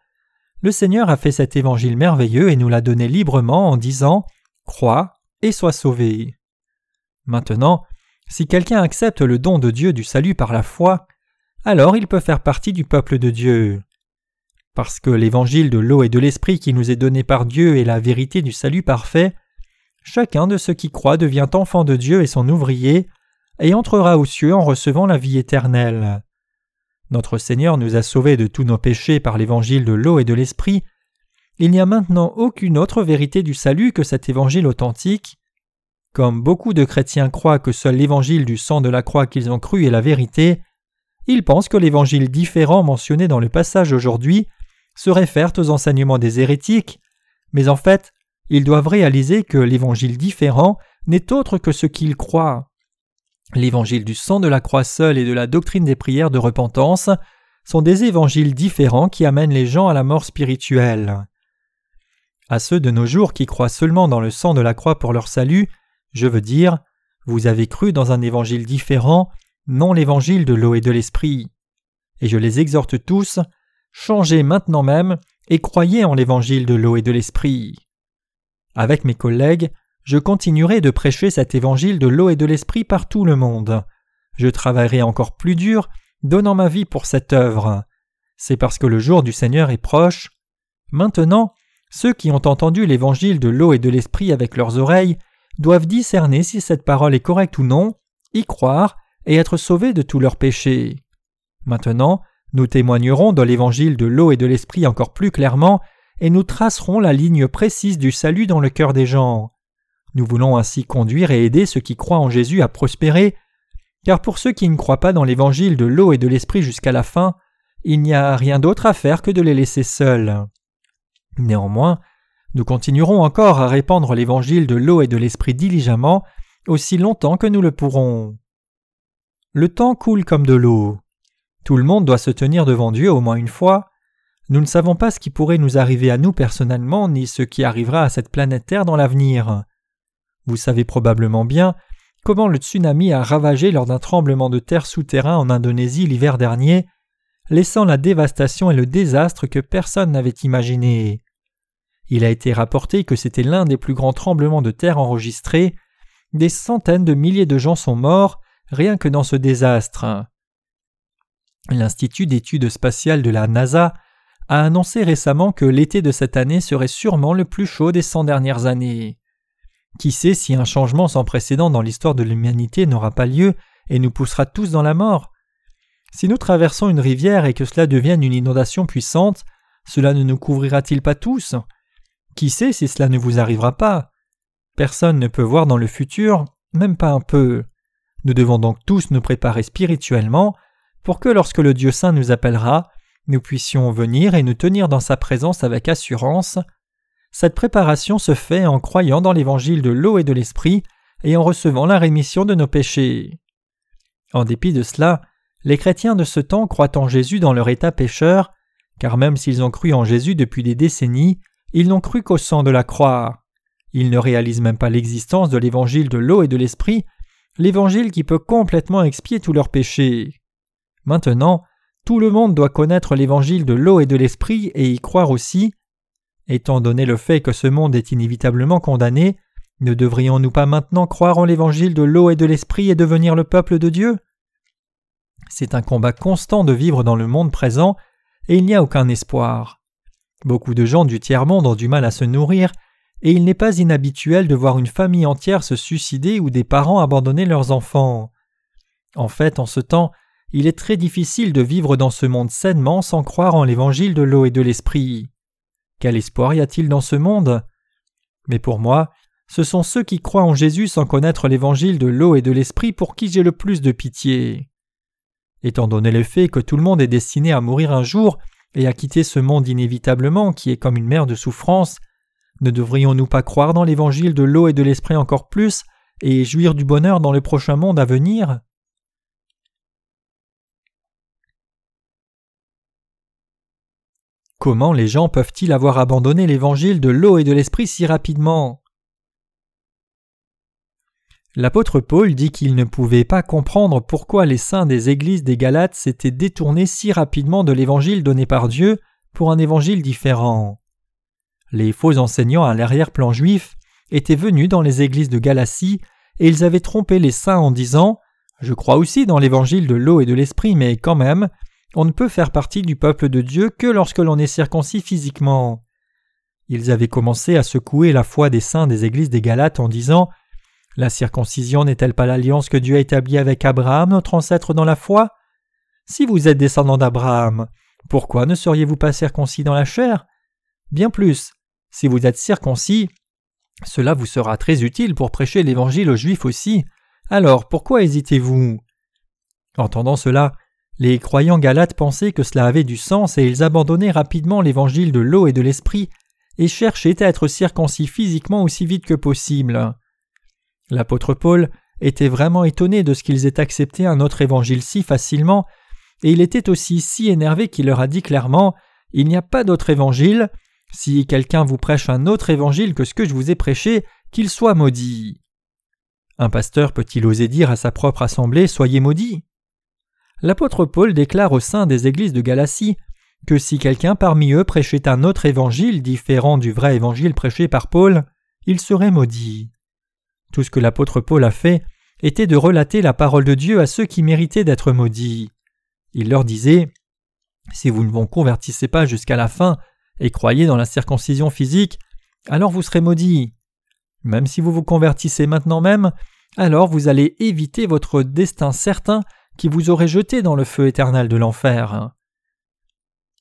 Le Seigneur a fait cet évangile merveilleux et nous l'a donné librement en disant Crois et sois sauvé. Maintenant, si quelqu'un accepte le don de Dieu du salut par la foi, alors il peut faire partie du peuple de Dieu. Parce que l'évangile de l'eau et de l'esprit qui nous est donné par Dieu est la vérité du salut parfait, chacun de ceux qui croient devient enfant de Dieu et son ouvrier, et entrera aux cieux en recevant la vie éternelle. Notre Seigneur nous a sauvés de tous nos péchés par l'évangile de l'eau et de l'esprit. Il n'y a maintenant aucune autre vérité du salut que cet évangile authentique. Comme beaucoup de chrétiens croient que seul l'évangile du sang de la croix qu'ils ont cru est la vérité, ils pensent que l'évangile différent mentionné dans le passage aujourd'hui se réfère aux enseignements des hérétiques, mais en fait, ils doivent réaliser que l'évangile différent n'est autre que ce qu'ils croient. L'évangile du sang de la croix seule et de la doctrine des prières de repentance sont des évangiles différents qui amènent les gens à la mort spirituelle. À ceux de nos jours qui croient seulement dans le sang de la croix pour leur salut, je veux dire, vous avez cru dans un évangile différent, non l'évangile de l'eau et de l'esprit. Et je les exhorte tous, changez maintenant même et croyez en l'évangile de l'eau et de l'esprit. Avec mes collègues, je continuerai de prêcher cet évangile de l'eau et de l'esprit par tout le monde. Je travaillerai encore plus dur, donnant ma vie pour cette œuvre. C'est parce que le jour du Seigneur est proche. Maintenant, ceux qui ont entendu l'évangile de l'eau et de l'esprit avec leurs oreilles doivent discerner si cette parole est correcte ou non, y croire et être sauvés de tous leurs péchés. Maintenant, nous témoignerons dans l'évangile de l'eau et de l'esprit encore plus clairement, et nous tracerons la ligne précise du salut dans le cœur des gens. Nous voulons ainsi conduire et aider ceux qui croient en Jésus à prospérer, car pour ceux qui ne croient pas dans l'évangile de l'eau et de l'esprit jusqu'à la fin, il n'y a rien d'autre à faire que de les laisser seuls. Néanmoins, nous continuerons encore à répandre l'évangile de l'eau et de l'esprit diligemment aussi longtemps que nous le pourrons. Le temps coule comme de l'eau. Tout le monde doit se tenir devant Dieu au moins une fois. Nous ne savons pas ce qui pourrait nous arriver à nous personnellement, ni ce qui arrivera à cette planète Terre dans l'avenir. Vous savez probablement bien comment le tsunami a ravagé lors d'un tremblement de terre souterrain en Indonésie l'hiver dernier, laissant la dévastation et le désastre que personne n'avait imaginé. Il a été rapporté que c'était l'un des plus grands tremblements de terre enregistrés, des centaines de milliers de gens sont morts rien que dans ce désastre. L'Institut d'études spatiales de la NASA a annoncé récemment que l'été de cette année serait sûrement le plus chaud des cent dernières années. Qui sait si un changement sans précédent dans l'histoire de l'humanité n'aura pas lieu et nous poussera tous dans la mort? Si nous traversons une rivière et que cela devienne une inondation puissante, cela ne nous couvrira-t-il pas tous? Qui sait si cela ne vous arrivera pas? Personne ne peut voir dans le futur, même pas un peu. Nous devons donc tous nous préparer spirituellement pour que lorsque le Dieu saint nous appellera, nous puissions venir et nous tenir dans sa présence avec assurance cette préparation se fait en croyant dans l'évangile de l'eau et de l'esprit et en recevant la rémission de nos péchés. En dépit de cela, les chrétiens de ce temps croient en Jésus dans leur état pécheur, car même s'ils ont cru en Jésus depuis des décennies, ils n'ont cru qu'au sang de la croix. Ils ne réalisent même pas l'existence de l'évangile de l'eau et de l'esprit, l'évangile qui peut complètement expier tous leurs péchés. Maintenant, tout le monde doit connaître l'évangile de l'eau et de l'esprit et y croire aussi, Étant donné le fait que ce monde est inévitablement condamné, ne devrions-nous pas maintenant croire en l'évangile de l'eau et de l'esprit et devenir le peuple de Dieu? C'est un combat constant de vivre dans le monde présent, et il n'y a aucun espoir. Beaucoup de gens du tiers-monde ont du mal à se nourrir, et il n'est pas inhabituel de voir une famille entière se suicider ou des parents abandonner leurs enfants. En fait, en ce temps, il est très difficile de vivre dans ce monde sainement sans croire en l'évangile de l'eau et de l'esprit. Quel espoir y a-t-il dans ce monde? Mais pour moi, ce sont ceux qui croient en Jésus sans connaître l'évangile de l'eau et de l'esprit pour qui j'ai le plus de pitié. Étant donné le fait que tout le monde est destiné à mourir un jour et à quitter ce monde inévitablement qui est comme une mer de souffrance, ne devrions-nous pas croire dans l'évangile de l'eau et de l'esprit encore plus et jouir du bonheur dans le prochain monde à venir? Comment les gens peuvent-ils avoir abandonné l'évangile de l'eau et de l'esprit si rapidement? L'apôtre Paul dit qu'il ne pouvait pas comprendre pourquoi les saints des églises des Galates s'étaient détournés si rapidement de l'évangile donné par Dieu pour un évangile différent. Les faux enseignants à l'arrière-plan juif étaient venus dans les églises de Galatie et ils avaient trompé les saints en disant Je crois aussi dans l'évangile de l'eau et de l'esprit, mais quand même, on ne peut faire partie du peuple de Dieu que lorsque l'on est circoncis physiquement. Ils avaient commencé à secouer la foi des saints des églises des Galates en disant la circoncision n'est-elle pas l'alliance que Dieu a établie avec Abraham, notre ancêtre dans la foi? Si vous êtes descendant d'Abraham, pourquoi ne seriez-vous pas circoncis dans la chair? Bien plus, si vous êtes circoncis, cela vous sera très utile pour prêcher l'Évangile aux Juifs aussi, alors pourquoi hésitez-vous? Entendant cela, les croyants galates pensaient que cela avait du sens et ils abandonnaient rapidement l'Évangile de l'eau et de l'Esprit et cherchaient à être circoncis physiquement aussi vite que possible. L'apôtre Paul était vraiment étonné de ce qu'ils aient accepté un autre évangile si facilement, et il était aussi si énervé qu'il leur a dit clairement Il n'y a pas d'autre évangile. Si quelqu'un vous prêche un autre évangile que ce que je vous ai prêché, qu'il soit maudit. Un pasteur peut-il oser dire à sa propre assemblée Soyez maudits L'apôtre Paul déclare au sein des églises de Galatie que si quelqu'un parmi eux prêchait un autre évangile différent du vrai évangile prêché par Paul, il serait maudit. Tout ce que l'apôtre Paul a fait était de relater la parole de Dieu à ceux qui méritaient d'être maudits. Il leur disait Si vous ne vous convertissez pas jusqu'à la fin et croyez dans la circoncision physique, alors vous serez maudits. Même si vous vous convertissez maintenant même, alors vous allez éviter votre destin certain qui vous aurait jeté dans le feu éternel de l'enfer.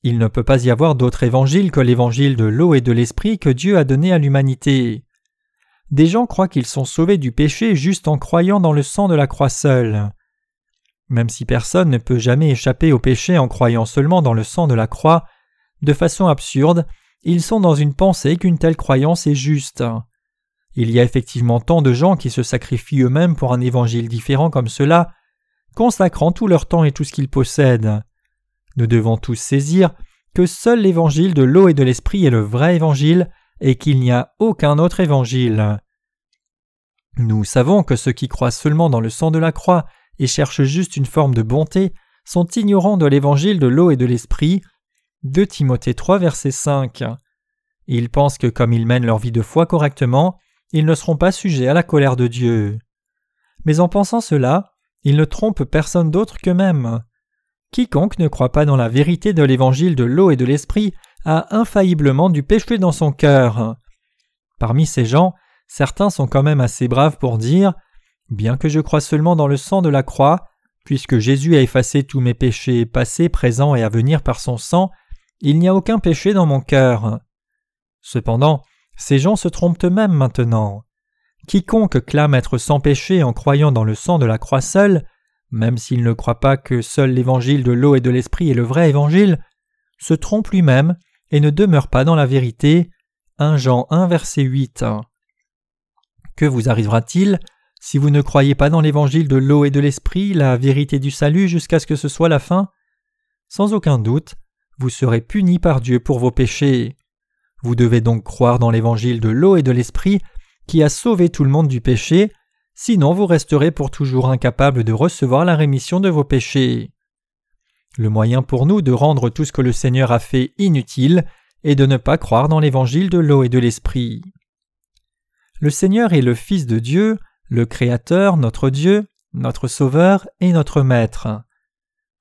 Il ne peut pas y avoir d'autre évangile que l'évangile de l'eau et de l'esprit que Dieu a donné à l'humanité. Des gens croient qu'ils sont sauvés du péché juste en croyant dans le sang de la croix seule. Même si personne ne peut jamais échapper au péché en croyant seulement dans le sang de la croix, de façon absurde, ils sont dans une pensée qu'une telle croyance est juste. Il y a effectivement tant de gens qui se sacrifient eux-mêmes pour un évangile différent comme cela, consacrant tout leur temps et tout ce qu'ils possèdent. Nous devons tous saisir que seul l'évangile de l'eau et de l'esprit est le vrai évangile et qu'il n'y a aucun autre évangile. Nous savons que ceux qui croient seulement dans le sang de la croix et cherchent juste une forme de bonté sont ignorants de l'évangile de l'eau et de l'esprit. 2 Timothée 3 verset 5. Ils pensent que comme ils mènent leur vie de foi correctement, ils ne seront pas sujets à la colère de Dieu. Mais en pensant cela, ils ne trompent personne d'autre qu'eux-mêmes. Quiconque ne croit pas dans la vérité de l'évangile de l'eau et de l'esprit a infailliblement du péché dans son cœur. Parmi ces gens, certains sont quand même assez braves pour dire Bien que je crois seulement dans le sang de la croix, puisque Jésus a effacé tous mes péchés passés, présents et à venir par son sang, il n'y a aucun péché dans mon cœur. Cependant, ces gens se trompent eux-mêmes maintenant. Quiconque clame être sans péché en croyant dans le sang de la croix seule, même s'il ne croit pas que seul l'évangile de l'eau et de l'esprit est le vrai évangile, se trompe lui-même et ne demeure pas dans la vérité. 1 Jean 1 verset 8. Que vous arrivera-t-il si vous ne croyez pas dans l'évangile de l'eau et de l'esprit, la vérité du salut jusqu'à ce que ce soit la fin? Sans aucun doute, vous serez puni par Dieu pour vos péchés. Vous devez donc croire dans l'évangile de l'eau et de l'esprit qui a sauvé tout le monde du péché, sinon vous resterez pour toujours incapable de recevoir la rémission de vos péchés. Le moyen pour nous de rendre tout ce que le Seigneur a fait inutile est de ne pas croire dans l'évangile de l'eau et de l'esprit. Le Seigneur est le Fils de Dieu, le Créateur, notre Dieu, notre Sauveur et notre Maître.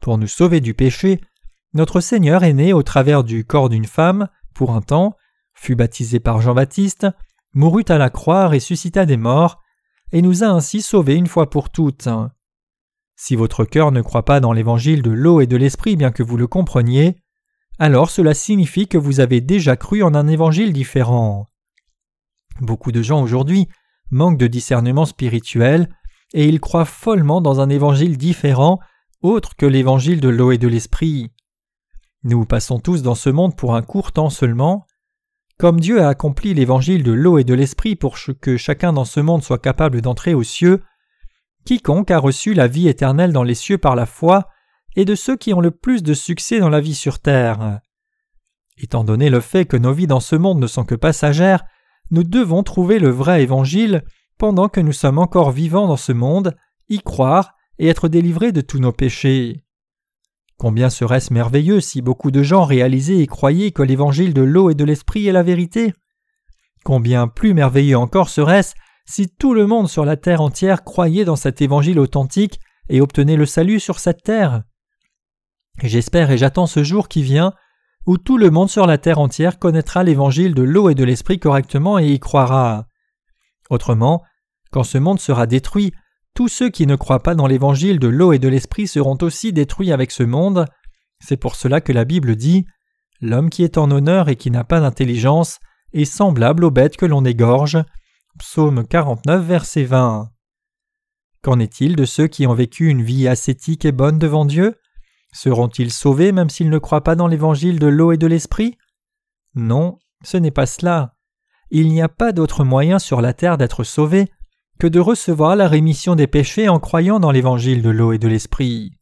Pour nous sauver du péché, notre Seigneur est né au travers du corps d'une femme, pour un temps, fut baptisé par Jean-Baptiste, mourut à la croix, ressuscita des morts, et nous a ainsi sauvés une fois pour toutes. Si votre cœur ne croit pas dans l'évangile de l'eau et de l'esprit bien que vous le compreniez, alors cela signifie que vous avez déjà cru en un évangile différent. Beaucoup de gens aujourd'hui manquent de discernement spirituel et ils croient follement dans un évangile différent autre que l'évangile de l'eau et de l'esprit. Nous passons tous dans ce monde pour un court temps seulement. Comme Dieu a accompli l'évangile de l'eau et de l'esprit pour que chacun dans ce monde soit capable d'entrer aux cieux, quiconque a reçu la vie éternelle dans les cieux par la foi est de ceux qui ont le plus de succès dans la vie sur terre. Étant donné le fait que nos vies dans ce monde ne sont que passagères, nous devons trouver le vrai évangile pendant que nous sommes encore vivants dans ce monde, y croire et être délivrés de tous nos péchés. Combien serait-ce merveilleux si beaucoup de gens réalisaient et croyaient que l'évangile de l'eau et de l'esprit est la vérité? Combien plus merveilleux encore serait-ce si tout le monde sur la terre entière croyait dans cet évangile authentique et obtenait le salut sur cette terre? J'espère et j'attends ce jour qui vient où tout le monde sur la terre entière connaîtra l'évangile de l'eau et de l'esprit correctement et y croira. Autrement, quand ce monde sera détruit, tous ceux qui ne croient pas dans l'évangile de l'eau et de l'esprit seront aussi détruits avec ce monde. C'est pour cela que la Bible dit L'homme qui est en honneur et qui n'a pas d'intelligence est semblable aux bêtes que l'on égorge. Psaume 49, verset 20. Qu'en est-il de ceux qui ont vécu une vie ascétique et bonne devant Dieu? Seront-ils sauvés même s'ils ne croient pas dans l'évangile de l'eau et de l'esprit? Non, ce n'est pas cela. Il n'y a pas d'autre moyen sur la terre d'être sauvé que de recevoir la rémission des péchés en croyant dans l'évangile de l'eau et de l'esprit.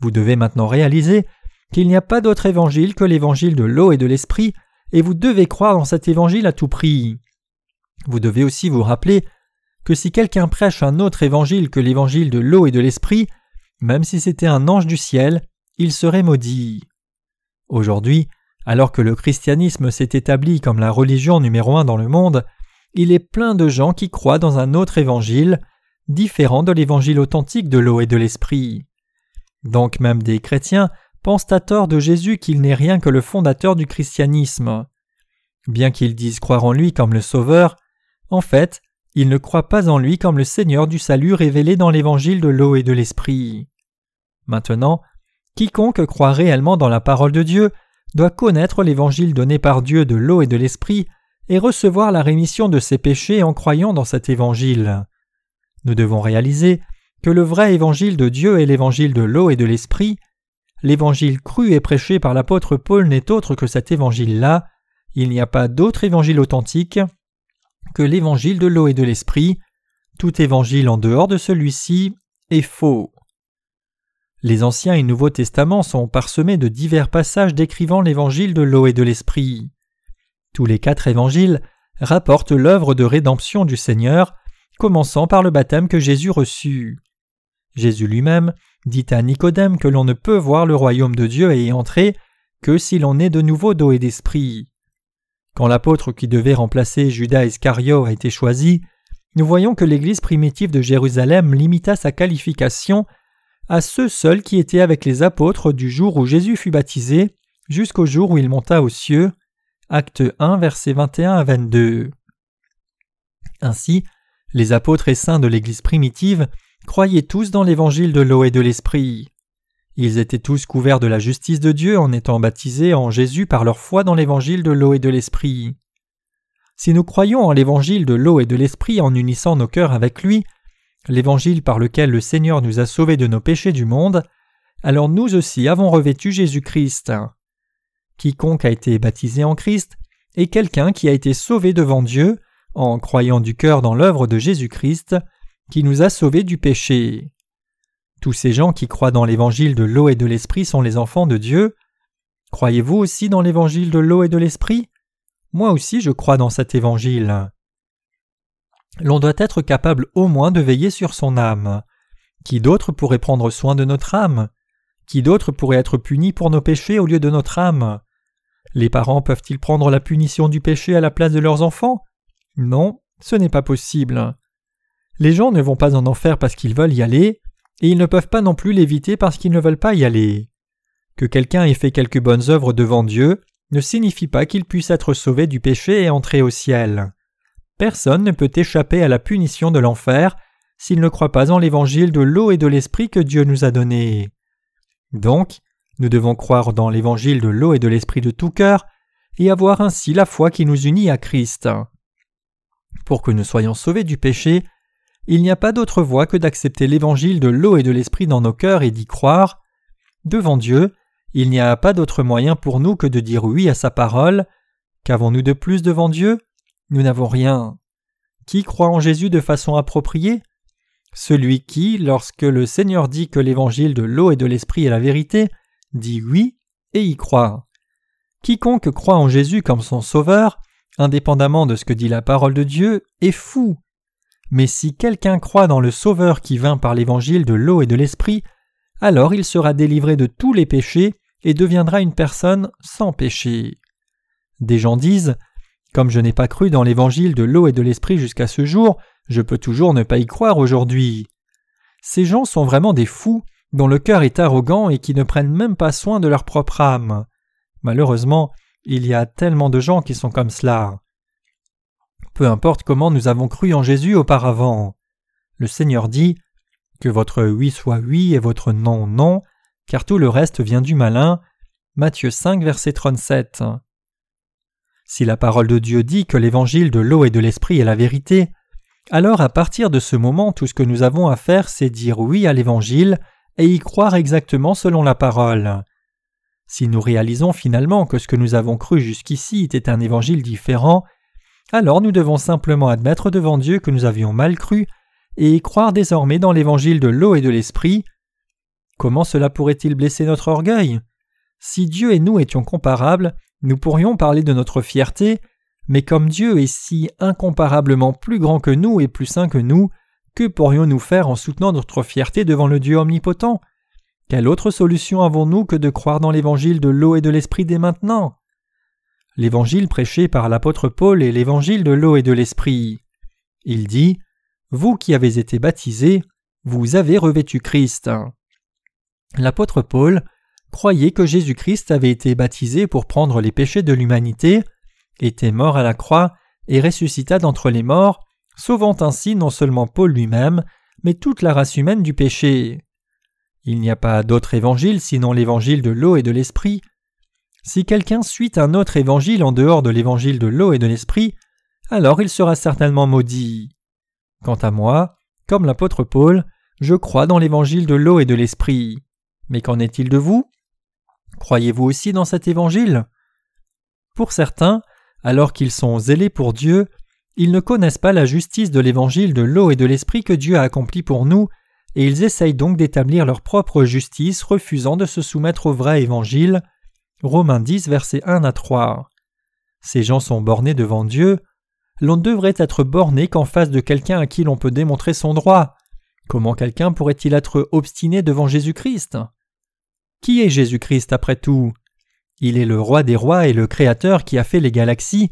Vous devez maintenant réaliser qu'il n'y a pas d'autre évangile que l'évangile de l'eau et de l'esprit, et vous devez croire dans cet évangile à tout prix. Vous devez aussi vous rappeler que si quelqu'un prêche un autre évangile que l'évangile de l'eau et de l'esprit, même si c'était un ange du ciel, il serait maudit. Aujourd'hui, alors que le christianisme s'est établi comme la religion numéro un dans le monde, il est plein de gens qui croient dans un autre évangile, différent de l'évangile authentique de l'eau et de l'esprit. Donc même des chrétiens pensent à tort de Jésus qu'il n'est rien que le fondateur du christianisme. Bien qu'ils disent croire en lui comme le Sauveur, en fait, ils ne croient pas en lui comme le Seigneur du salut révélé dans l'évangile de l'eau et de l'esprit. Maintenant, quiconque croit réellement dans la parole de Dieu doit connaître l'évangile donné par Dieu de l'eau et de l'esprit et recevoir la rémission de ses péchés en croyant dans cet évangile. Nous devons réaliser que le vrai évangile de Dieu est l'évangile de l'eau et de l'esprit. L'évangile cru et prêché par l'apôtre Paul n'est autre que cet évangile-là. Il n'y a pas d'autre évangile authentique que l'évangile de l'eau et de l'esprit. Tout évangile en dehors de celui-ci est faux. Les Anciens et Nouveaux Testaments sont parsemés de divers passages décrivant l'évangile de l'eau et de l'esprit. Tous les quatre évangiles rapportent l'œuvre de rédemption du Seigneur, commençant par le baptême que Jésus reçut. Jésus lui-même dit à Nicodème que l'on ne peut voir le royaume de Dieu et y entrer que si l'on est de nouveau d'eau et d'esprit. Quand l'apôtre qui devait remplacer Judas Iscario a été choisi, nous voyons que l'Église primitive de Jérusalem limita sa qualification à ceux seuls qui étaient avec les apôtres du jour où Jésus fut baptisé jusqu'au jour où il monta aux cieux, Acte 1, versets 21 à 22. Ainsi, les apôtres et saints de l'Église primitive croyaient tous dans l'évangile de l'eau et de l'esprit. Ils étaient tous couverts de la justice de Dieu en étant baptisés en Jésus par leur foi dans l'évangile de l'eau et de l'esprit. Si nous croyons en l'évangile de l'eau et de l'esprit en unissant nos cœurs avec lui, l'évangile par lequel le Seigneur nous a sauvés de nos péchés du monde, alors nous aussi avons revêtu Jésus-Christ. Quiconque a été baptisé en Christ est quelqu'un qui a été sauvé devant Dieu en croyant du cœur dans l'œuvre de Jésus-Christ qui nous a sauvés du péché. Tous ces gens qui croient dans l'évangile de l'eau et de l'esprit sont les enfants de Dieu. Croyez-vous aussi dans l'évangile de l'eau et de l'esprit? Moi aussi je crois dans cet évangile. L'on doit être capable au moins de veiller sur son âme. Qui d'autre pourrait prendre soin de notre âme? Qui d'autre pourrait être puni pour nos péchés au lieu de notre âme? Les parents peuvent-ils prendre la punition du péché à la place de leurs enfants? Non, ce n'est pas possible. Les gens ne vont pas en enfer parce qu'ils veulent y aller, et ils ne peuvent pas non plus l'éviter parce qu'ils ne veulent pas y aller. Que quelqu'un ait fait quelques bonnes œuvres devant Dieu ne signifie pas qu'il puisse être sauvé du péché et entrer au ciel. Personne ne peut échapper à la punition de l'enfer, s'ils ne croient pas en l'évangile de l'eau et de l'esprit que Dieu nous a donné. Donc, nous devons croire dans l'évangile de l'eau et de l'esprit de tout cœur, et avoir ainsi la foi qui nous unit à Christ. Pour que nous soyons sauvés du péché, il n'y a pas d'autre voie que d'accepter l'évangile de l'eau et de l'esprit dans nos cœurs et d'y croire. Devant Dieu, il n'y a pas d'autre moyen pour nous que de dire oui à sa parole. Qu'avons-nous de plus devant Dieu? Nous n'avons rien. Qui croit en Jésus de façon appropriée? Celui qui, lorsque le Seigneur dit que l'évangile de l'eau et de l'esprit est la vérité, dit oui et y croit. Quiconque croit en Jésus comme son Sauveur, indépendamment de ce que dit la parole de Dieu, est fou. Mais si quelqu'un croit dans le Sauveur qui vint par l'évangile de l'eau et de l'esprit, alors il sera délivré de tous les péchés et deviendra une personne sans péché. Des gens disent Comme je n'ai pas cru dans l'évangile de l'eau et de l'esprit jusqu'à ce jour, je peux toujours ne pas y croire aujourd'hui. Ces gens sont vraiment des fous dont le cœur est arrogant et qui ne prennent même pas soin de leur propre âme. Malheureusement, il y a tellement de gens qui sont comme cela. Peu importe comment nous avons cru en Jésus auparavant. Le Seigneur dit Que votre oui soit oui et votre non non, car tout le reste vient du malin. Matthieu 5, verset 37. Si la parole de Dieu dit que l'évangile de l'eau et de l'esprit est la vérité, alors à partir de ce moment tout ce que nous avons à faire c'est dire oui à l'évangile et y croire exactement selon la parole. Si nous réalisons finalement que ce que nous avons cru jusqu'ici était un évangile différent, alors nous devons simplement admettre devant Dieu que nous avions mal cru et croire désormais dans l'évangile de l'eau et de l'esprit. Comment cela pourrait-il blesser notre orgueil? Si Dieu et nous étions comparables, nous pourrions parler de notre fierté, mais comme Dieu est si incomparablement plus grand que nous et plus saint que nous, que pourrions-nous faire en soutenant notre fierté devant le Dieu omnipotent? Quelle autre solution avons-nous que de croire dans l'évangile de l'eau et de l'esprit dès maintenant? L'évangile prêché par l'apôtre Paul est l'évangile de l'eau et de l'esprit. Il dit Vous qui avez été baptisés, vous avez revêtu Christ. L'apôtre Paul croyait que Jésus-Christ avait été baptisé pour prendre les péchés de l'humanité, était mort à la croix et ressuscita d'entre les morts, sauvant ainsi non seulement Paul lui-même, mais toute la race humaine du péché. Il n'y a pas d'autre évangile sinon l'évangile de l'eau et de l'esprit. Si quelqu'un suit un autre évangile en dehors de l'évangile de l'eau et de l'esprit, alors il sera certainement maudit. Quant à moi, comme l'apôtre Paul, je crois dans l'évangile de l'eau et de l'esprit. Mais qu'en est-il de vous? Croyez-vous aussi dans cet évangile? Pour certains, alors qu'ils sont zélés pour Dieu, ils ne connaissent pas la justice de l'évangile de l'eau et de l'esprit que Dieu a accompli pour nous et ils essayent donc d'établir leur propre justice, refusant de se soumettre au vrai évangile. Romains 10, versets 1 à 3. Ces gens sont bornés devant Dieu. L'on devrait être borné qu'en face de quelqu'un à qui l'on peut démontrer son droit. Comment quelqu'un pourrait-il être obstiné devant Jésus-Christ? Qui est Jésus-Christ après tout? Il est le roi des rois et le Créateur qui a fait les galaxies.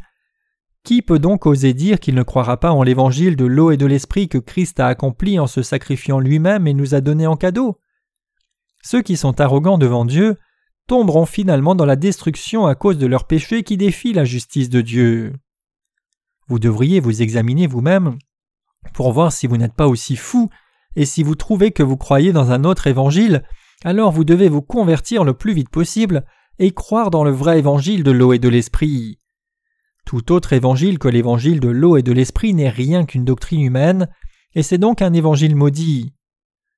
Qui peut donc oser dire qu'il ne croira pas en l'évangile de l'eau et de l'esprit que Christ a accompli en se sacrifiant lui-même et nous a donné en cadeau? Ceux qui sont arrogants devant Dieu tomberont finalement dans la destruction à cause de leurs péchés qui défient la justice de Dieu. Vous devriez vous examiner vous-même pour voir si vous n'êtes pas aussi fou, et si vous trouvez que vous croyez dans un autre évangile, alors vous devez vous convertir le plus vite possible et croire dans le vrai évangile de l'eau et de l'esprit. Tout autre évangile que l'évangile de l'eau et de l'esprit n'est rien qu'une doctrine humaine, et c'est donc un évangile maudit.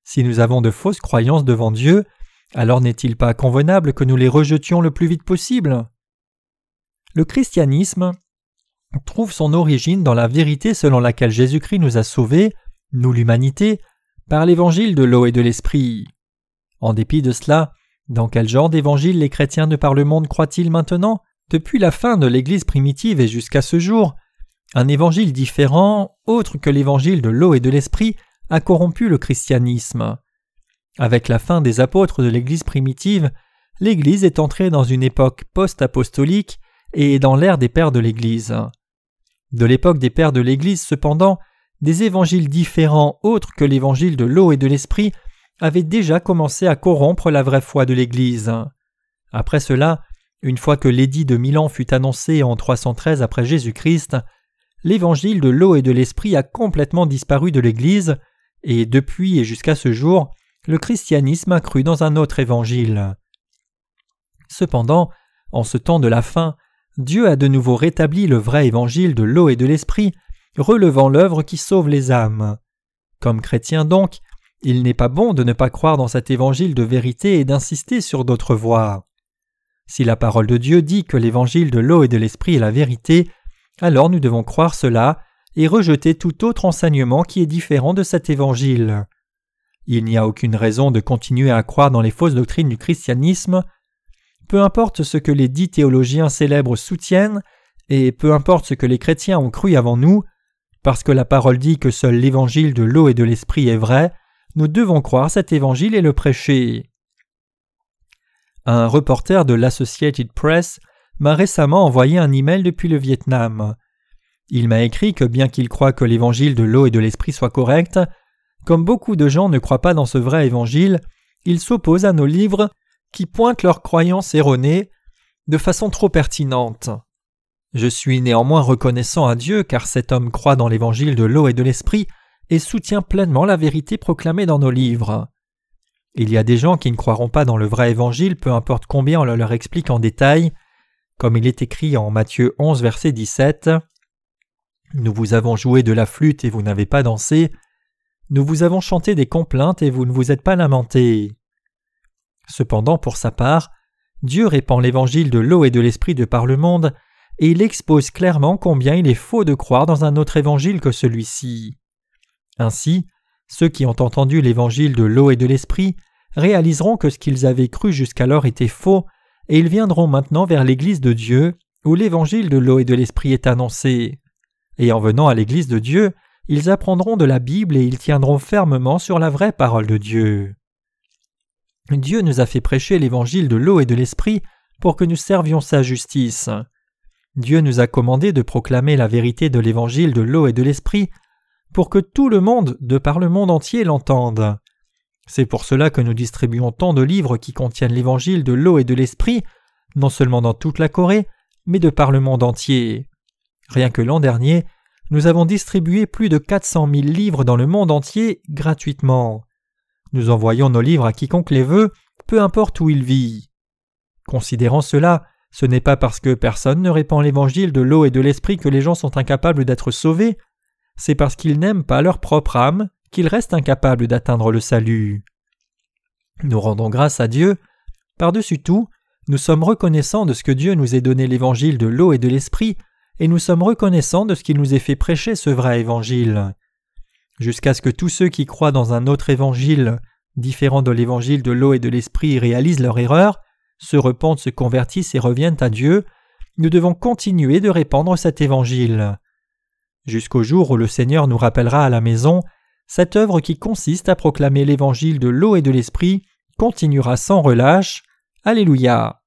Si nous avons de fausses croyances devant Dieu, alors n'est-il pas convenable que nous les rejetions le plus vite possible? Le christianisme trouve son origine dans la vérité selon laquelle Jésus-Christ nous a sauvés, nous l'humanité, par l'évangile de l'eau et de l'esprit. En dépit de cela, dans quel genre d'évangile les chrétiens de par le monde croient-ils maintenant? Depuis la fin de l'Église primitive et jusqu'à ce jour, un évangile différent, autre que l'évangile de l'eau et de l'esprit, a corrompu le christianisme. Avec la fin des apôtres de l'Église primitive, l'Église est entrée dans une époque post-apostolique et dans l'ère des pères de l'Église. De l'époque des pères de l'Église, cependant, des évangiles différents autres que l'évangile de l'eau et de l'esprit avaient déjà commencé à corrompre la vraie foi de l'Église. Après cela, une fois que l'édit de Milan fut annoncé en 313 après Jésus-Christ, l'évangile de l'eau et de l'esprit a complètement disparu de l'Église, et depuis et jusqu'à ce jour, le christianisme a cru dans un autre évangile. Cependant, en ce temps de la fin, Dieu a de nouveau rétabli le vrai évangile de l'eau et de l'esprit, relevant l'œuvre qui sauve les âmes. Comme chrétien donc, il n'est pas bon de ne pas croire dans cet évangile de vérité et d'insister sur d'autres voies. Si la parole de Dieu dit que l'évangile de l'eau et de l'esprit est la vérité, alors nous devons croire cela et rejeter tout autre enseignement qui est différent de cet évangile. Il n'y a aucune raison de continuer à croire dans les fausses doctrines du christianisme. Peu importe ce que les dix théologiens célèbres soutiennent, et peu importe ce que les chrétiens ont cru avant nous, parce que la parole dit que seul l'évangile de l'eau et de l'esprit est vrai, nous devons croire cet évangile et le prêcher. Un reporter de l'Associated Press m'a récemment envoyé un email depuis le Vietnam. Il m'a écrit que bien qu'il croit que l'évangile de l'eau et de l'esprit soit correct, comme beaucoup de gens ne croient pas dans ce vrai évangile, il s'oppose à nos livres qui pointent leurs croyances erronées de façon trop pertinente. Je suis néanmoins reconnaissant à Dieu car cet homme croit dans l'évangile de l'eau et de l'esprit et soutient pleinement la vérité proclamée dans nos livres. Il y a des gens qui ne croiront pas dans le vrai évangile, peu importe combien on le leur explique en détail, comme il est écrit en Matthieu 11, verset 17. Nous vous avons joué de la flûte et vous n'avez pas dansé. Nous vous avons chanté des complaintes et vous ne vous êtes pas lamenté. Cependant, pour sa part, Dieu répand l'évangile de l'eau et de l'esprit de par le monde, et il expose clairement combien il est faux de croire dans un autre évangile que celui-ci. Ainsi, ceux qui ont entendu l'évangile de l'eau et de l'esprit réaliseront que ce qu'ils avaient cru jusqu'alors était faux, et ils viendront maintenant vers l'Église de Dieu, où l'évangile de l'eau et de l'esprit est annoncé. Et en venant à l'Église de Dieu, ils apprendront de la Bible et ils tiendront fermement sur la vraie parole de Dieu. Dieu nous a fait prêcher l'évangile de l'eau et de l'esprit pour que nous servions sa justice. Dieu nous a commandé de proclamer la vérité de l'évangile de l'eau et de l'esprit pour que tout le monde, de par le monde entier, l'entende. C'est pour cela que nous distribuons tant de livres qui contiennent l'évangile de l'eau et de l'esprit, non seulement dans toute la Corée, mais de par le monde entier. Rien que l'an dernier, nous avons distribué plus de 400 000 livres dans le monde entier gratuitement. Nous envoyons nos livres à quiconque les veut, peu importe où il vit. Considérant cela, ce n'est pas parce que personne ne répand l'évangile de l'eau et de l'esprit que les gens sont incapables d'être sauvés, c'est parce qu'ils n'aiment pas leur propre âme qu'ils restent incapables d'atteindre le salut. Nous rendons grâce à Dieu. Par-dessus tout, nous sommes reconnaissants de ce que Dieu nous ait donné l'évangile de l'eau et de l'esprit, et nous sommes reconnaissants de ce qu'il nous ait fait prêcher ce vrai évangile. Jusqu'à ce que tous ceux qui croient dans un autre évangile, différent de l'évangile de l'eau et de l'esprit, réalisent leur erreur, se repentent, se convertissent et reviennent à Dieu, nous devons continuer de répandre cet évangile jusqu'au jour où le Seigneur nous rappellera à la maison, cette œuvre qui consiste à proclamer l'évangile de l'eau et de l'esprit continuera sans relâche. Alléluia.